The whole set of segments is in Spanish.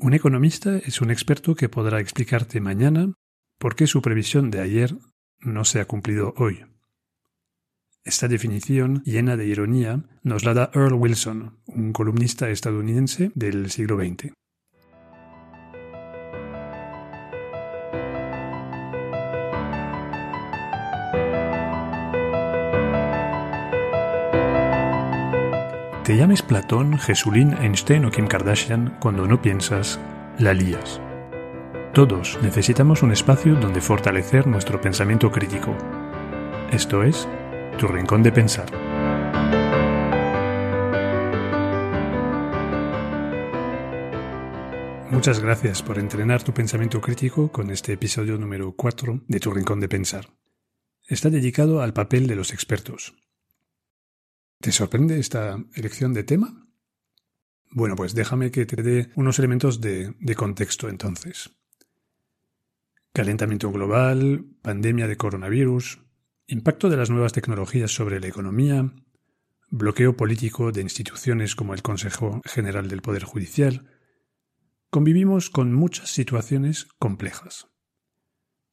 Un economista es un experto que podrá explicarte mañana por qué su previsión de ayer no se ha cumplido hoy. Esta definición, llena de ironía, nos la da Earl Wilson, un columnista estadounidense del siglo XX. Llames Platón, Jesulín, Einstein o Kim Kardashian, cuando no piensas, la lías. Todos necesitamos un espacio donde fortalecer nuestro pensamiento crítico. Esto es, tu rincón de pensar. Muchas gracias por entrenar tu pensamiento crítico con este episodio número 4 de Tu Rincón de Pensar. Está dedicado al papel de los expertos, ¿Te sorprende esta elección de tema? Bueno, pues déjame que te dé unos elementos de, contexto entonces. Calentamiento global, pandemia de coronavirus, impacto de las nuevas tecnologías sobre la economía, bloqueo político de instituciones como el Consejo General del Poder Judicial, convivimos con muchas situaciones complejas.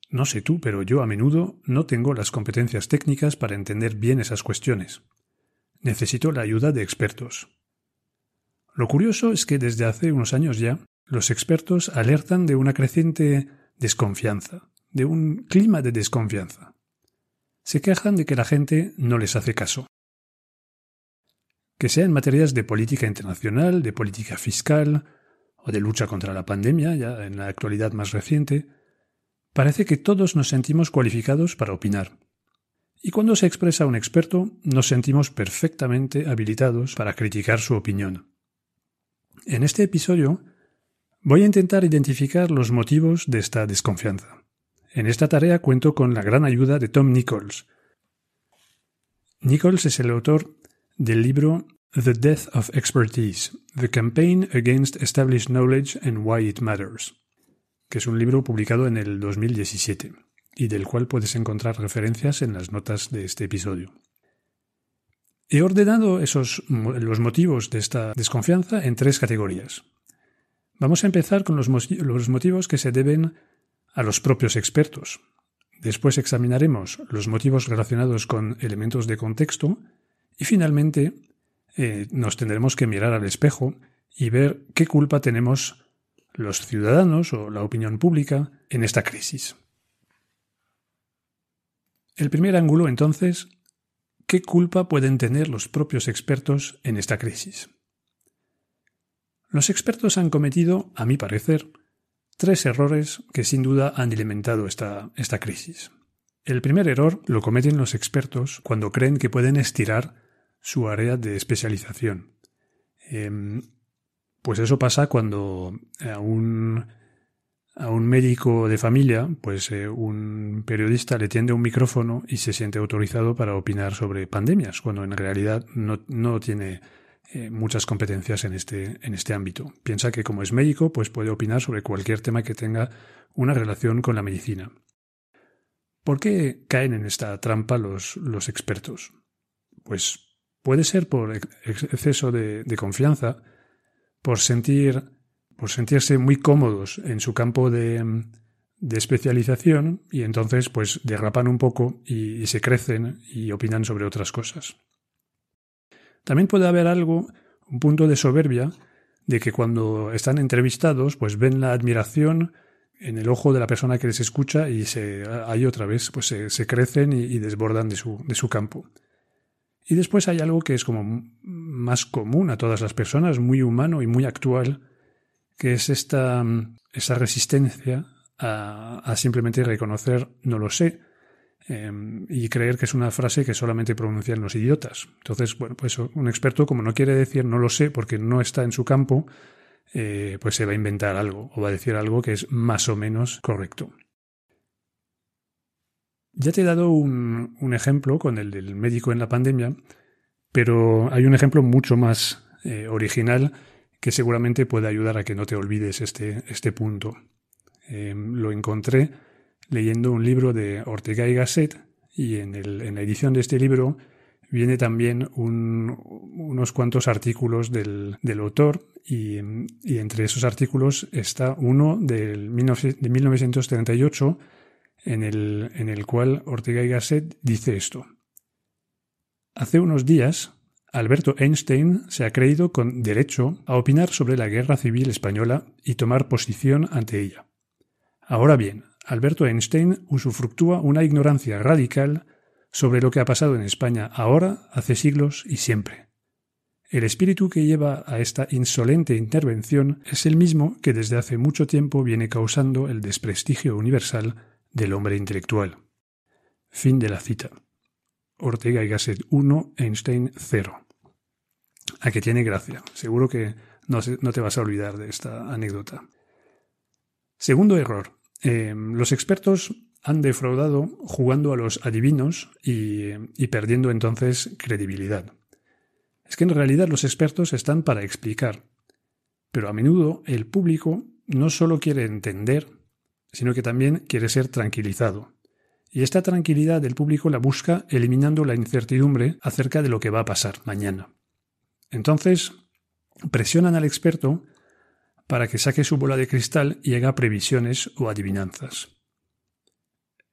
No sé tú, pero yo a menudo no tengo las competencias técnicas para entender bien esas cuestiones. Necesito la ayuda de expertos. Lo curioso es que desde hace unos años ya, los expertos alertan de una creciente desconfianza, de un clima de desconfianza. Se quejan de que la gente no les hace caso. Que sea en materias de política internacional, de política fiscal o de lucha contra la pandemia, ya en la actualidad más reciente, parece que todos nos sentimos cualificados para opinar. Y cuando se expresa un experto, nos sentimos perfectamente habilitados para criticar su opinión. En este episodio voy a intentar identificar los motivos de esta desconfianza. En esta tarea cuento con la gran ayuda de Tom Nichols. Nichols es el autor del libro The Death of Expertise, The Campaign Against Established Knowledge and Why It Matters, que es un libro publicado en el 2017 y del cual puedes encontrar referencias en las notas de este episodio. He ordenado esos, los motivos de esta desconfianza en tres categorías. Vamos a empezar con los, motivos que se deben a los propios expertos. Después examinaremos los motivos relacionados con elementos de contexto y finalmente eh, nos tendremos que mirar al espejo y ver qué culpa tenemos los ciudadanos o la opinión pública en esta crisis. El primer ángulo, entonces, ¿qué culpa pueden tener los propios expertos en esta crisis? Los expertos han cometido, a mi parecer, tres errores que sin duda han alimentado esta, crisis. El primer error lo cometen los expertos cuando creen que pueden estirar su área de especialización. Em, pues eso pasa cuando a un a un médico de familia, pues eh, un periodista le tiende un micrófono y se siente autorizado para opinar sobre pandemias, cuando en realidad no, tiene eh, muchas competencias en este, en este ámbito. Piensa que como es médico, pues puede opinar sobre cualquier tema que tenga una relación con la medicina. ¿Por qué caen en esta trampa los, los expertos? Pues puede ser por exceso de confianza, por sentir por sentirse muy cómodos en su campo de, especialización y entonces pues derrapan un poco y, se crecen y opinan sobre otras cosas. También puede haber algo, un punto de soberbia, de que cuando están entrevistados pues ven la admiración en el ojo de la persona que les escucha y se, ahí otra vez pues se, crecen y, y, desbordan de su, de su campo. Y después hay algo que es como más común a todas las personas, muy humano y muy actual, que es esta, esa resistencia a, simplemente reconocer no lo sé em, y creer que es una frase que solamente pronuncian los idiotas. Entonces, bueno, pues un experto como no quiere decir no lo sé porque no está en su campo, eh, pues se va a inventar algo o va a decir algo que es más o menos correcto. Ya te he dado un, ejemplo con el del médico en la pandemia, pero hay un ejemplo mucho más eh, original que seguramente puede ayudar a que no te olvides este, este punto. Em, lo encontré leyendo un libro de Ortega y Gasset y en, el, en la edición de este libro viene también unos cuantos artículos del, autor y, entre esos artículos está uno del, de 1938 en el, en el cual Ortega y Gasset dice esto. Hace unos días, Alberto Einstein se ha creído con derecho a opinar sobre la guerra civil española y tomar posición ante ella. Ahora bien, Alberto Einstein usufructúa una ignorancia radical sobre lo que ha pasado en España ahora, hace siglos y siempre. El espíritu que lleva a esta insolente intervención es el mismo que desde hace mucho tiempo viene causando el desprestigio universal del hombre intelectual. Fin de la cita. Ortega y Gasset 1, Einstein 0. A que tiene gracia. Seguro que no, te vas a olvidar de esta anécdota. Segundo error. Em, los expertos han defraudado jugando a los adivinos y, y perdiendo entonces credibilidad. Es que en realidad los expertos están para explicar, pero a menudo el público no solo quiere entender, sino que también quiere ser tranquilizado. Y esta tranquilidad del público la busca eliminando la incertidumbre acerca de lo que va a pasar mañana. Entonces, presionan al experto para que saque su bola de cristal y haga previsiones o adivinanzas.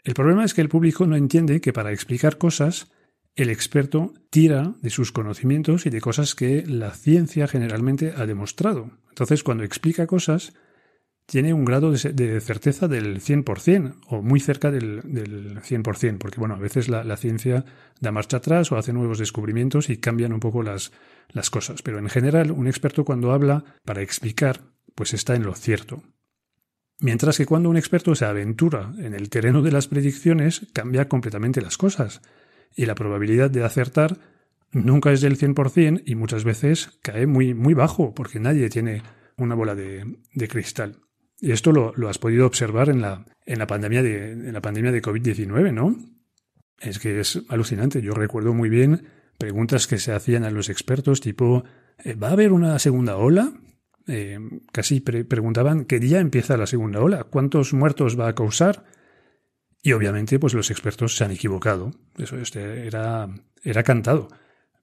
El problema es que el público no entiende que para explicar cosas, el experto tira de sus conocimientos y de cosas que la ciencia generalmente ha demostrado. Entonces, cuando explica cosas, tiene un grado de, certeza del 100% o muy cerca del, del 100%, porque bueno, a veces la, ciencia da marcha atrás o hace nuevos descubrimientos y cambian un poco las, las cosas. Pero en general, un experto cuando habla para explicar, pues está en lo cierto. Mientras que cuando un experto se aventura en el terreno de las predicciones, cambia completamente las cosas. Y la probabilidad de acertar nunca es del 100% y muchas veces cae muy, muy bajo, porque nadie tiene una bola de, de cristal. Y esto lo, has podido observar en la, en la pandemia de, en la pandemia de COVID-19, ¿no? Es que es alucinante. Yo recuerdo muy bien preguntas que se hacían a los expertos, tipo, eh, ¿va a haber una segunda ola? Eh, casi preguntaban qué día empieza la segunda ola, cuántos muertos va a causar. Y obviamente, pues los expertos se han equivocado. Eso este, era, era cantado.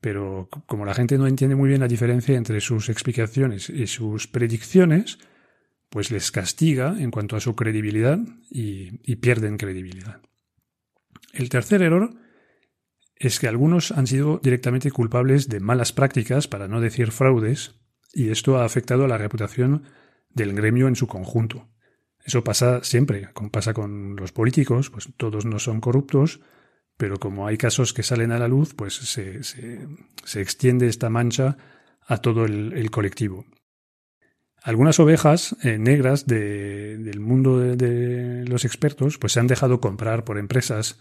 Pero como la gente no entiende muy bien la diferencia entre sus explicaciones y sus predicciones, pues les castiga en cuanto a su credibilidad y, pierden credibilidad. El tercer error es que algunos han sido directamente culpables de malas prácticas, para no decir fraudes, y esto ha afectado a la reputación del gremio en su conjunto. Eso pasa siempre, como pasa con los políticos, pues todos no son corruptos, pero como hay casos que salen a la luz, pues se, extiende esta mancha a todo el colectivo. Algunas ovejas eh, negras del mundo de, los expertos pues se han dejado comprar por empresas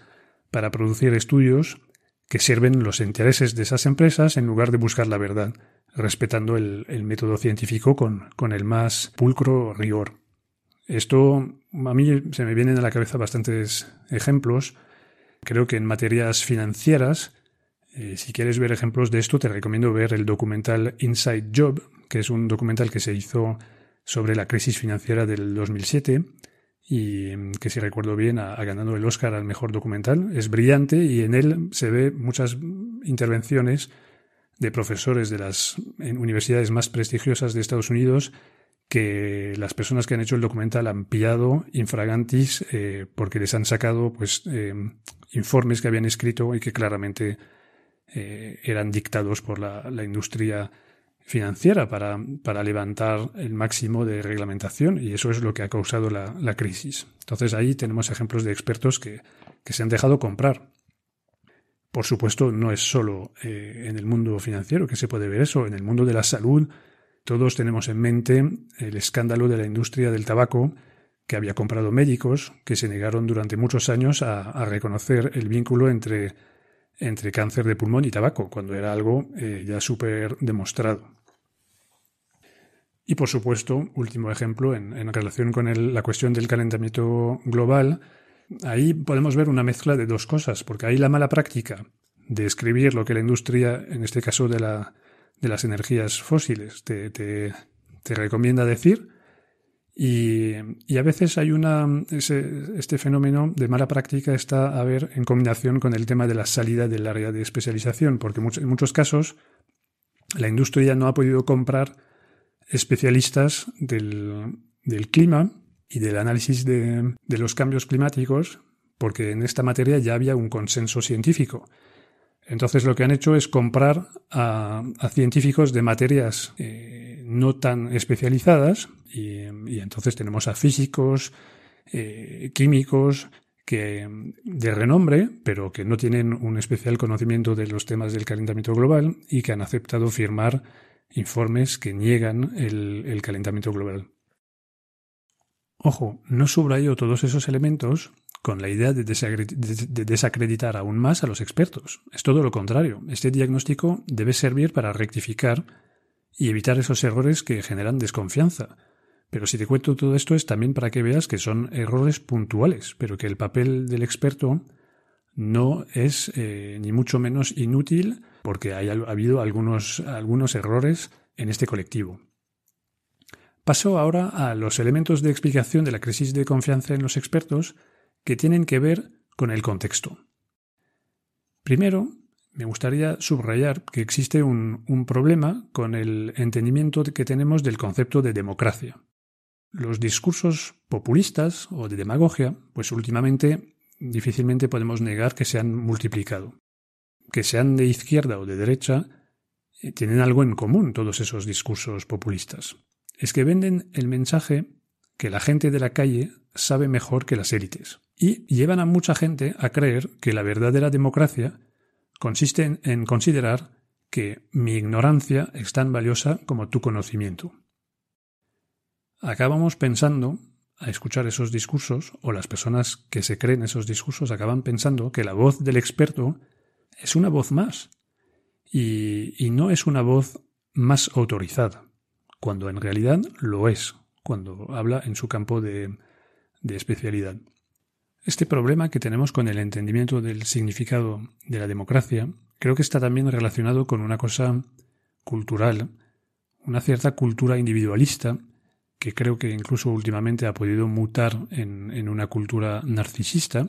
para producir estudios que sirven los intereses de esas empresas en lugar de buscar la verdad, respetando el, método científico con, con, el más pulcro rigor. Esto a mí se me vienen a la cabeza bastantes ejemplos. Creo que en materias financieras, eh, si quieres ver ejemplos de esto, te recomiendo ver el documental Inside Job, que es un documental que se hizo sobre la crisis financiera del 2007 y mm, que si recuerdo bien ha, ganado el Oscar al mejor documental. Es brillante y en él se ve muchas intervenciones de profesores de las universidades más prestigiosas de Estados Unidos que las personas que han hecho el documental han pillado infragantis eh, porque les han sacado pues eh, informes que habían escrito y que claramente eh, eran dictados por la, industria financiera para, para, levantar el máximo de reglamentación y eso es lo que ha causado la, crisis. Entonces ahí tenemos ejemplos de expertos que, que, se han dejado comprar. Por supuesto, no es solo eh, en el mundo financiero que se puede ver eso, en el mundo de la salud todos tenemos en mente el escándalo de la industria del tabaco que había comprado médicos que se negaron durante muchos años a reconocer el vínculo entre entre cáncer de pulmón y tabaco, cuando era algo eh, ya súper demostrado. Y por supuesto, último ejemplo, en, relación con la cuestión del calentamiento global, ahí podemos ver una mezcla de dos cosas, porque hay la mala práctica de escribir lo que la industria, en este caso de, la, de las energías fósiles, te, te, recomienda decir, Y, a veces hay una. este fenómeno de mala práctica está a ver en combinación con el tema de la salida del área de especialización, porque en muchos casos la industria no ha podido comprar especialistas del, clima y del análisis de, los cambios climáticos, porque en esta materia ya había un consenso científico. Entonces lo que han hecho es comprar a, científicos de materias eh, no tan especializadas y, entonces tenemos a físicos, eh, químicos, que de renombre, pero que no tienen un especial conocimiento de los temas del calentamiento global y que han aceptado firmar informes que niegan el, calentamiento global. Ojo, no subrayo todos esos elementos con la idea de, desacreditar aún más a los expertos. Es todo lo contrario. Este diagnóstico debe servir para rectificar y evitar esos errores que generan desconfianza. Pero si te cuento todo esto es también para que veas que son errores puntuales, pero que el papel del experto no es eh, ni mucho menos inútil porque ha habido algunos, algunos errores en este colectivo. Paso ahora a los elementos de explicación de la crisis de confianza en los expertos que tienen que ver con el contexto. Primero, me gustaría subrayar que existe un, problema con el entendimiento que tenemos del concepto de democracia. Los discursos populistas o de demagogia, pues últimamente difícilmente podemos negar que se han multiplicado. Que sean de izquierda o de derecha, eh, tienen algo en común todos esos discursos populistas. Es que venden el mensaje que la gente de la calle sabe mejor que las élites. Y llevan a mucha gente a creer que la verdadera democracia consiste en, considerar que mi ignorancia es tan valiosa como tu conocimiento. Acabamos pensando, a escuchar esos discursos, o las personas que se creen esos discursos acaban pensando que la voz del experto es una voz más, y, no es una voz más autorizada, cuando en realidad lo es, cuando habla en su campo de especialidad. Este problema que tenemos con el entendimiento del significado de la democracia creo que está también relacionado con una cosa cultural, una cierta cultura individualista que creo que incluso últimamente ha podido mutar en, una cultura narcisista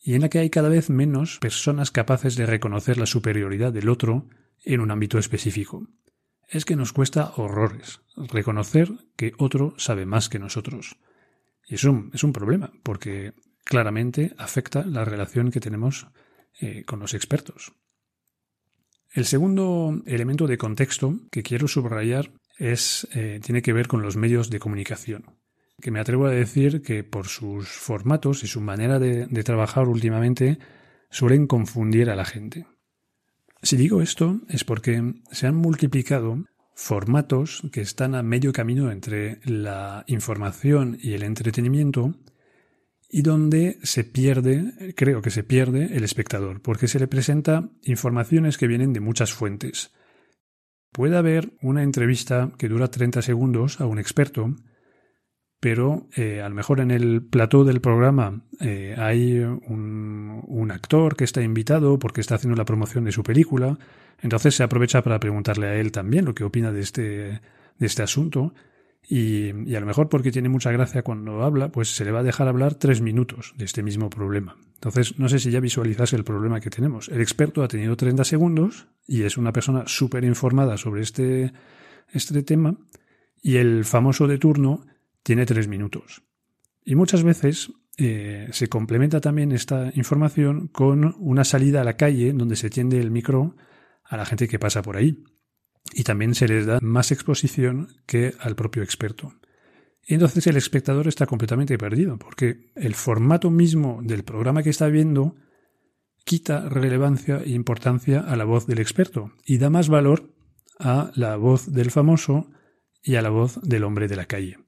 y en la que hay cada vez menos personas capaces de reconocer la superioridad del otro en un ámbito específico. Es que nos cuesta horrores reconocer que otro sabe más que nosotros. Y eso es un problema, porque claramente afecta la relación que tenemos eh, con los expertos. El segundo elemento de contexto que quiero subrayar es, eh, tiene que ver con los medios de comunicación, que me atrevo a decir que por sus formatos y su manera de, de trabajar últimamente suelen confundir a la gente. Si digo esto es porque se han multiplicado formatos que están a medio camino entre la información y el entretenimiento y donde se pierde, creo que se pierde el espectador, porque se le presenta informaciones que vienen de muchas fuentes. Puede haber una entrevista que dura 30 segundos a un experto, pero eh, a lo mejor en el plató del programa eh, hay un, un, actor que está invitado porque está haciendo la promoción de su película, entonces se aprovecha para preguntarle a él también lo que opina de este, de este asunto, y, a lo mejor porque tiene mucha gracia cuando habla, pues se le va a dejar hablar tres minutos de este mismo problema. Entonces, no sé si ya visualizas el problema que tenemos. El experto ha tenido 30 segundos y es una persona súper informada sobre este, este tema y el famoso de turno tiene tres minutos. Y muchas veces eh, se complementa también esta información con una salida a la calle donde se tiende el micro a la gente que pasa por ahí y también se les da más exposición que al propio experto. Entonces el espectador está completamente perdido, porque el formato mismo del programa que está viendo quita relevancia e importancia a la voz del experto y da más valor a la voz del famoso y a la voz del hombre de la calle.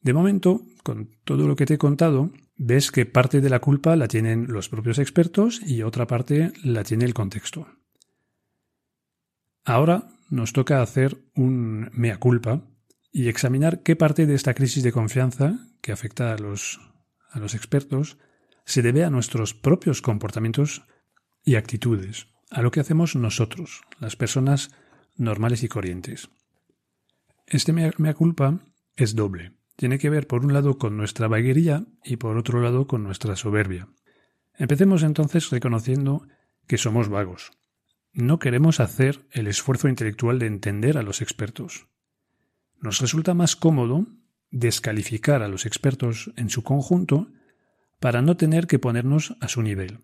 De momento, con todo lo que te he contado, ves que parte de la culpa la tienen los propios expertos y otra parte la tiene el contexto. Ahora nos toca hacer un mea culpa y examinar qué parte de esta crisis de confianza que afecta a los, a los expertos se debe a nuestros propios comportamientos y actitudes, a lo que hacemos nosotros, las personas normales y corrientes. Este mea culpa es doble. Tiene que ver por un lado con nuestra vaguería y por otro lado con nuestra soberbia. Empecemos entonces reconociendo que somos vagos. No queremos hacer el esfuerzo intelectual de entender a los expertos. Nos resulta más cómodo descalificar a los expertos en su conjunto para no tener que ponernos a su nivel.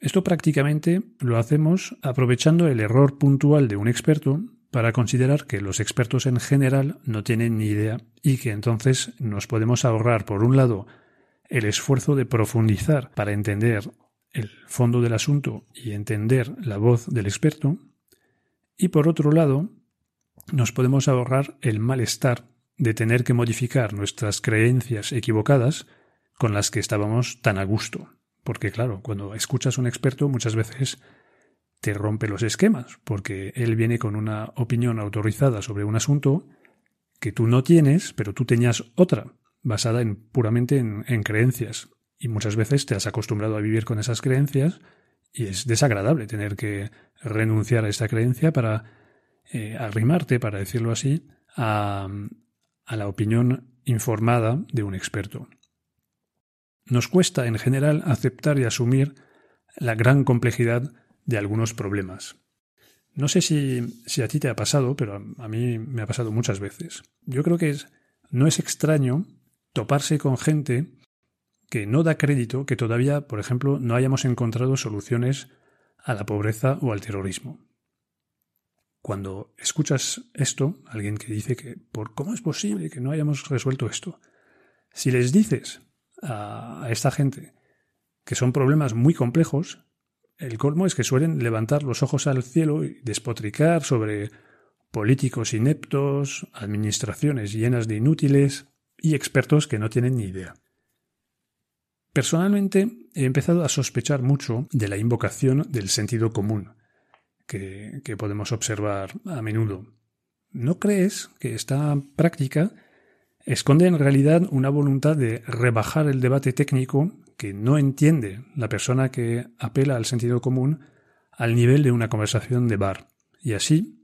Esto prácticamente lo hacemos aprovechando el error puntual de un experto para considerar que los expertos en general no tienen ni idea y que entonces nos podemos ahorrar, por un lado, el esfuerzo de profundizar para entender el fondo del asunto y entender la voz del experto, y por otro lado, nos podemos ahorrar el malestar de tener que modificar nuestras creencias equivocadas con las que estábamos tan a gusto. Porque claro, cuando escuchas a un experto muchas veces te rompe los esquemas, porque él viene con una opinión autorizada sobre un asunto que tú no tienes, pero tú tenías otra, basada en, puramente en, creencias. Y muchas veces te has acostumbrado a vivir con esas creencias y es desagradable tener que renunciar a esta creencia para eh, arrimarte, para decirlo así, a, a la opinión informada de un experto. Nos cuesta en general aceptar y asumir la gran complejidad de algunos problemas. No sé si, si, a ti te ha pasado, pero a mí me ha pasado muchas veces. Yo creo que es, no es extraño toparse con gente que no da crédito que todavía, por ejemplo, no hayamos encontrado soluciones a la pobreza o al terrorismo. Cuando escuchas esto, alguien que dice que por cómo es posible que no hayamos resuelto esto, si les dices a esta gente que son problemas muy complejos, el colmo es que suelen levantar los ojos al cielo y despotricar sobre políticos ineptos, administraciones llenas de inútiles y expertos que no tienen ni idea. Personalmente he empezado a sospechar mucho de la invocación del sentido común que, podemos observar a menudo. ¿No crees que esta práctica esconde en realidad una voluntad de rebajar el debate técnico que no entiende la persona que apela al sentido común al nivel de una conversación de bar, y así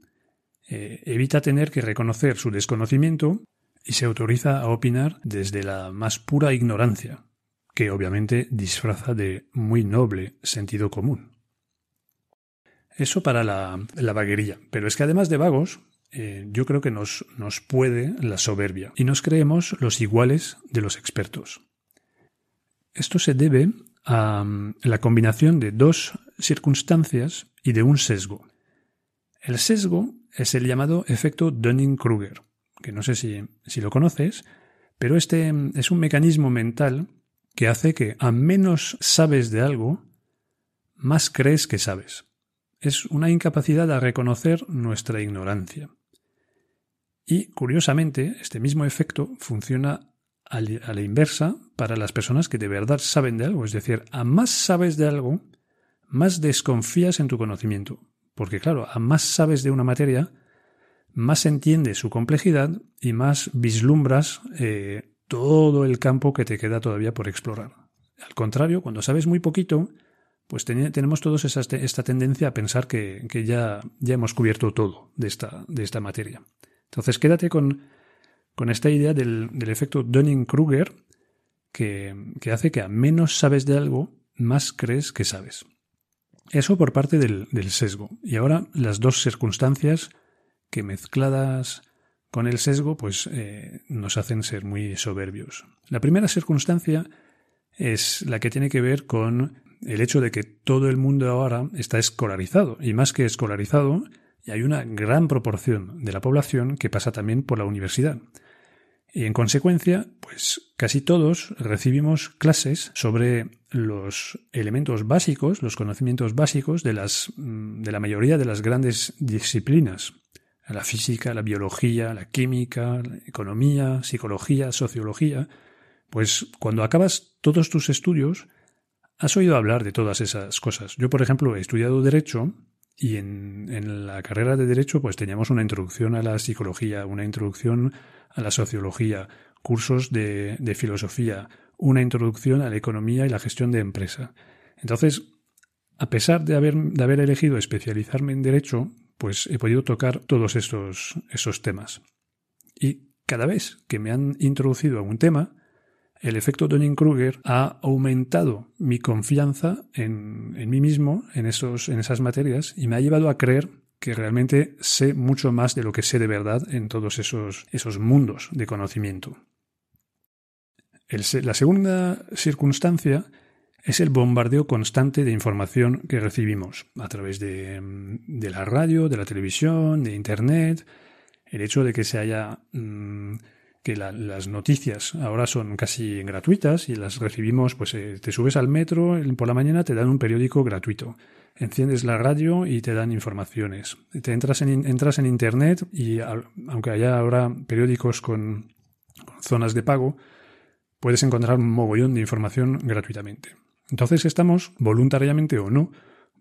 eh, evita tener que reconocer su desconocimiento y se autoriza a opinar desde la más pura ignorancia, que obviamente disfraza de muy noble sentido común. Eso para la, la vaguería. Pero es que además de vagos, eh, yo creo que nos, nos puede la soberbia y nos creemos los iguales de los expertos. Esto se debe a mm, la combinación de dos circunstancias y de un sesgo. El sesgo es el llamado efecto Dunning-Kruger, que no sé si, si, lo conoces, pero este mm, es un mecanismo mental que hace que a menos sabes de algo, más crees que sabes. Es una incapacidad a reconocer nuestra ignorancia. Y, curiosamente, este mismo efecto funciona a la inversa para las personas que de verdad saben de algo. Es decir, a más sabes de algo, más desconfías en tu conocimiento. Porque claro, a más sabes de una materia, más entiendes su complejidad y más vislumbras eh, todo el campo que te queda todavía por explorar. Al contrario, cuando sabes muy poquito, pues tenemos todos esta tendencia a pensar que, ya, ya hemos cubierto todo de esta, de esta materia. Entonces quédate con, con esta idea del, efecto Dunning-Kruger que, hace que a menos sabes de algo, más crees que sabes. Eso por parte del, sesgo. Y ahora las dos circunstancias que mezcladas con el sesgo pues eh, nos hacen ser muy soberbios. La primera circunstancia es la que tiene que ver con el hecho de que todo el mundo ahora está escolarizado y más que escolarizado hay una gran proporción de la población que pasa también por la universidad. Y en consecuencia, pues casi todos recibimos clases sobre los elementos básicos, los conocimientos básicos de, las, de la mayoría de las grandes disciplinas. La física, la biología, la química, la economía, psicología, sociología. Pues cuando acabas todos tus estudios, has oído hablar de todas esas cosas. Yo, por ejemplo, he estudiado Derecho y en, en, la carrera de Derecho, pues teníamos una introducción a la psicología, una introducción a la sociología, cursos de, de filosofía, una introducción a la economía y la gestión de empresa. Entonces, a pesar de haber, de haber elegido especializarme en Derecho, pues he podido tocar todos estos, esos temas. Y cada vez que me han introducido a un tema, el efecto Dunning-Kruger ha aumentado mi confianza en, mí mismo, en, esos, en esas materias, y me ha llevado a creer que realmente sé mucho más de lo que sé de verdad en todos esos, esos mundos de conocimiento. la segunda circunstancia es el bombardeo constante de información que recibimos a través de, de la radio, de la televisión, de Internet, el hecho de que se haya mm, que las noticias ahora son casi gratuitas y las recibimos, pues eh, te subes al metro por la mañana, te dan un periódico gratuito. Enciendes la radio y te dan informaciones. Te entras en, entras en Internet y aunque haya ahora periódicos con zonas de pago, puedes encontrar un mogollón de información gratuitamente. Entonces estamos, voluntariamente o no,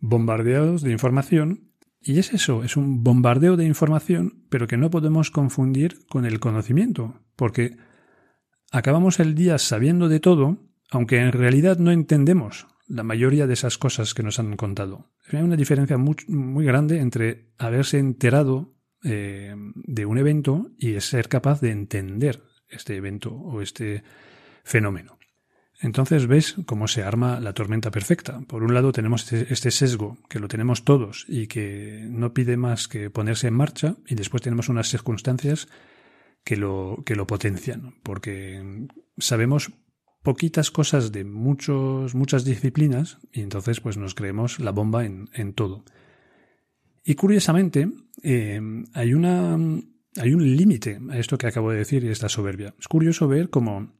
bombardeados de información y es eso, es un bombardeo de información, pero que no podemos confundir con el conocimiento, porque acabamos el día sabiendo de todo, aunque en realidad no entendemos la mayoría de esas cosas que nos han contado. Hay una diferencia muy, grande entre haberse enterado eh, de un evento y ser capaz de entender este evento o este fenómeno. Entonces ves cómo se arma la tormenta perfecta. Por un lado tenemos este, este sesgo, que lo tenemos todos y que no pide más que ponerse en marcha, y después tenemos unas circunstancias que lo, que lo potencian, porque sabemos poquitas cosas de muchos, muchas disciplinas y entonces pues nos creemos la bomba en, todo. Y curiosamente, eh, hay, una, hay un límite a esto que acabo de decir y esta soberbia. Es curioso ver cómo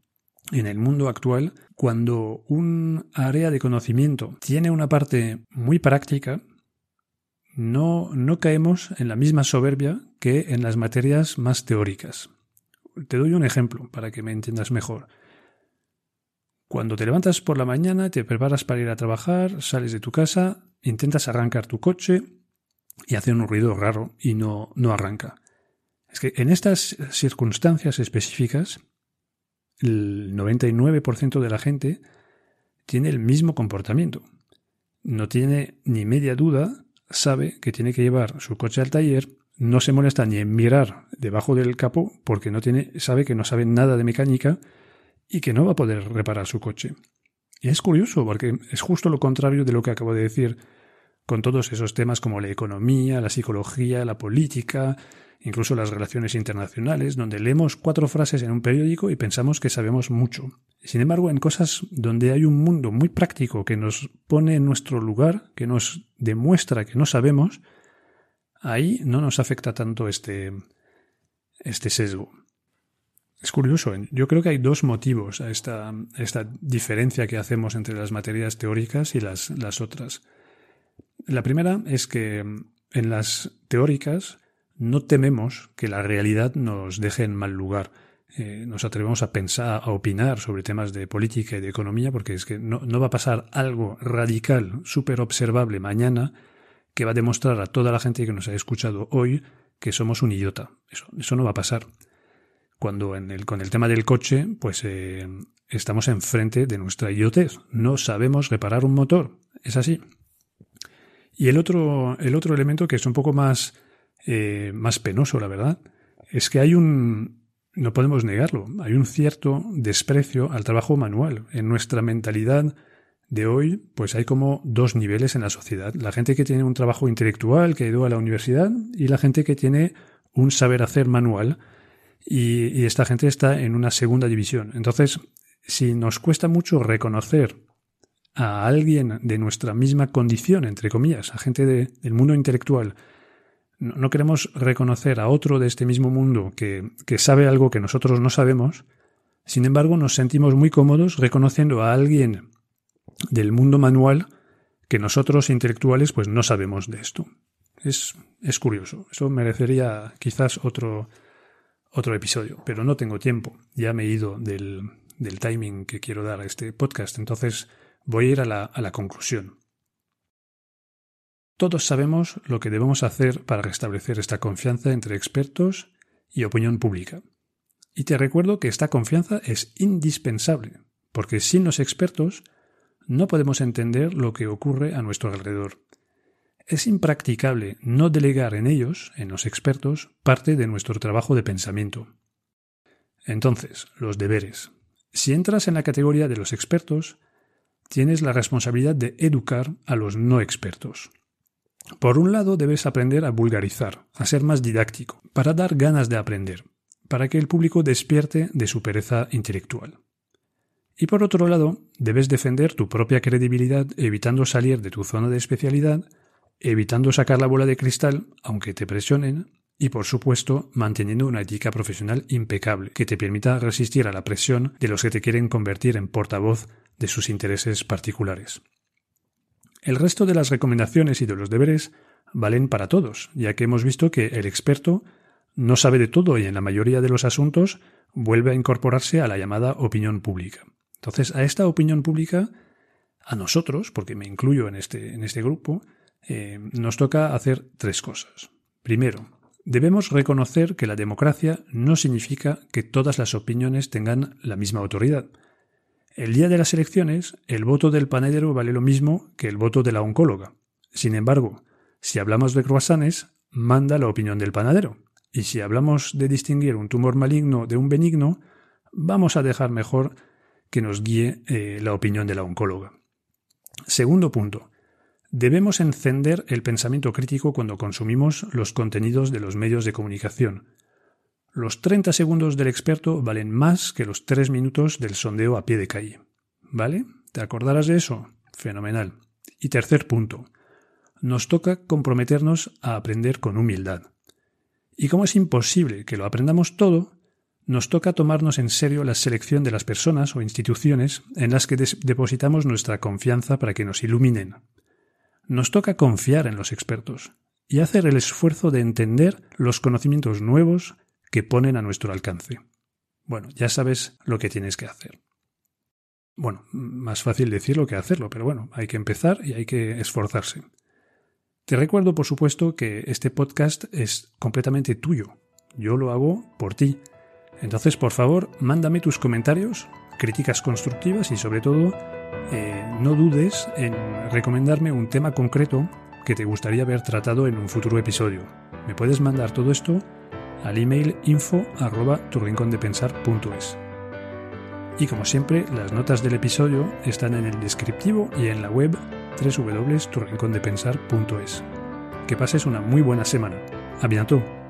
en el mundo actual, cuando un área de conocimiento tiene una parte muy práctica, no, no caemos en la misma soberbia que en las materias más teóricas. Te doy un ejemplo para que me entiendas mejor. Cuando te levantas por la mañana, te preparas para ir a trabajar, sales de tu casa, intentas arrancar tu coche y hace un ruido raro y no, no arranca. Es que en estas circunstancias específicas, el 99% de la gente tiene el mismo comportamiento. No tiene ni media duda, sabe que tiene que llevar su coche al taller, no se molesta ni en mirar debajo del capó porque no tiene, sabe que no sabe nada de mecánica y que no va a poder reparar su coche. Y es curioso porque es justo lo contrario de lo que acabo de decir con todos esos temas como la economía, la psicología, la política, incluso las relaciones internacionales, donde leemos cuatro frases en un periódico y pensamos que sabemos mucho. Sin embargo, en cosas donde hay un mundo muy práctico que nos pone en nuestro lugar, que nos demuestra que no sabemos, ahí no nos afecta tanto este, este sesgo. Es curioso, yo creo que hay dos motivos a esta, esta diferencia que hacemos entre las materias teóricas y las, las otras. La primera es que en las teóricas no tememos que la realidad nos deje en mal lugar. Eh, nos atrevemos a pensar, a opinar sobre temas de política y de economía, porque es que no, va a pasar algo radical, súper observable mañana, que va a demostrar a toda la gente que nos ha escuchado hoy que somos un idiota. Eso, eso no va a pasar. Cuando con el tema del coche, pues eh, estamos enfrente de nuestra idiotez. No sabemos reparar un motor. Es así. Y el otro, el otro elemento que es un poco más eh, más penoso, la verdad, es que hay un, no podemos negarlo, hay un cierto desprecio al trabajo manual. En nuestra mentalidad de hoy, pues hay como dos niveles en la sociedad. La gente que tiene un trabajo intelectual, que ha ido a la universidad, y la gente que tiene un saber hacer manual, y, y esta gente está en una segunda división. Entonces, si nos cuesta mucho reconocer a alguien de nuestra misma condición, entre comillas, a gente del mundo intelectual, no queremos reconocer a otro de este mismo mundo que, sabe algo que nosotros no sabemos, sin embargo nos sentimos muy cómodos reconociendo a alguien del mundo manual que nosotros intelectuales pues no sabemos de esto. Es, es curioso. Eso merecería quizás otro, otro episodio, pero no tengo tiempo. Ya me he ido del, del timing que quiero dar a este podcast, entonces voy a ir a la, a la conclusión. Todos sabemos lo que debemos hacer para restablecer esta confianza entre expertos y opinión pública. Y te recuerdo que esta confianza es indispensable, porque sin los expertos no podemos entender lo que ocurre a nuestro alrededor. Es impracticable no delegar en ellos, en los expertos, parte de nuestro trabajo de pensamiento. Entonces, los deberes. Si entras en la categoría de los expertos, tienes la responsabilidad de educar a los no expertos. Por un lado, debes aprender a vulgarizar, a ser más didáctico, para dar ganas de aprender, para que el público despierte de su pereza intelectual. Y por otro lado, debes defender tu propia credibilidad evitando salir de tu zona de especialidad, evitando sacar la bola de cristal, aunque te presionen, y por supuesto manteniendo una ética profesional impecable que te permita resistir a la presión de los que te quieren convertir en portavoz de sus intereses particulares. El resto de las recomendaciones y de los deberes valen para todos, ya que hemos visto que el experto no sabe de todo y en la mayoría de los asuntos vuelve a incorporarse a la llamada opinión pública. Entonces, a esta opinión pública, a nosotros, porque me incluyo en este, en este grupo, eh, nos toca hacer tres cosas. Primero, debemos reconocer que la democracia no significa que todas las opiniones tengan la misma autoridad. El día de las elecciones, el voto del panadero vale lo mismo que el voto de la oncóloga. Sin embargo, si hablamos de croissants, manda la opinión del panadero. Y si hablamos de distinguir un tumor maligno de un benigno, vamos a dejar mejor que nos guíe eh, la opinión de la oncóloga. Segundo punto. Debemos encender el pensamiento crítico cuando consumimos los contenidos de los medios de comunicación. Los 30 segundos del experto valen más que los 3 minutos del sondeo a pie de calle. ¿Vale? ¿Te acordarás de eso? Fenomenal. Y tercer punto. Nos toca comprometernos a aprender con humildad. Y como es imposible que lo aprendamos todo, nos toca tomarnos en serio la selección de las personas o instituciones en las que depositamos nuestra confianza para que nos iluminen. Nos toca confiar en los expertos y hacer el esfuerzo de entender los conocimientos nuevos que ponen a nuestro alcance. Bueno, ya sabes lo que tienes que hacer. Bueno, más fácil decirlo que hacerlo, pero bueno, hay que empezar y hay que esforzarse. Te recuerdo, por supuesto, que este podcast es completamente tuyo. Yo lo hago por ti entonces, por favor, mándame tus comentarios, críticas constructivas y sobre todo, eh, no dudes en recomendarme un tema concreto que te gustaría ver tratado en un futuro episodio. Me puedes mandar todo esto al email info arroba Y como siempre, las notas del episodio están en el descriptivo y en la web www.turrincondepensar.es. Que pases una muy buena semana. A bientôt.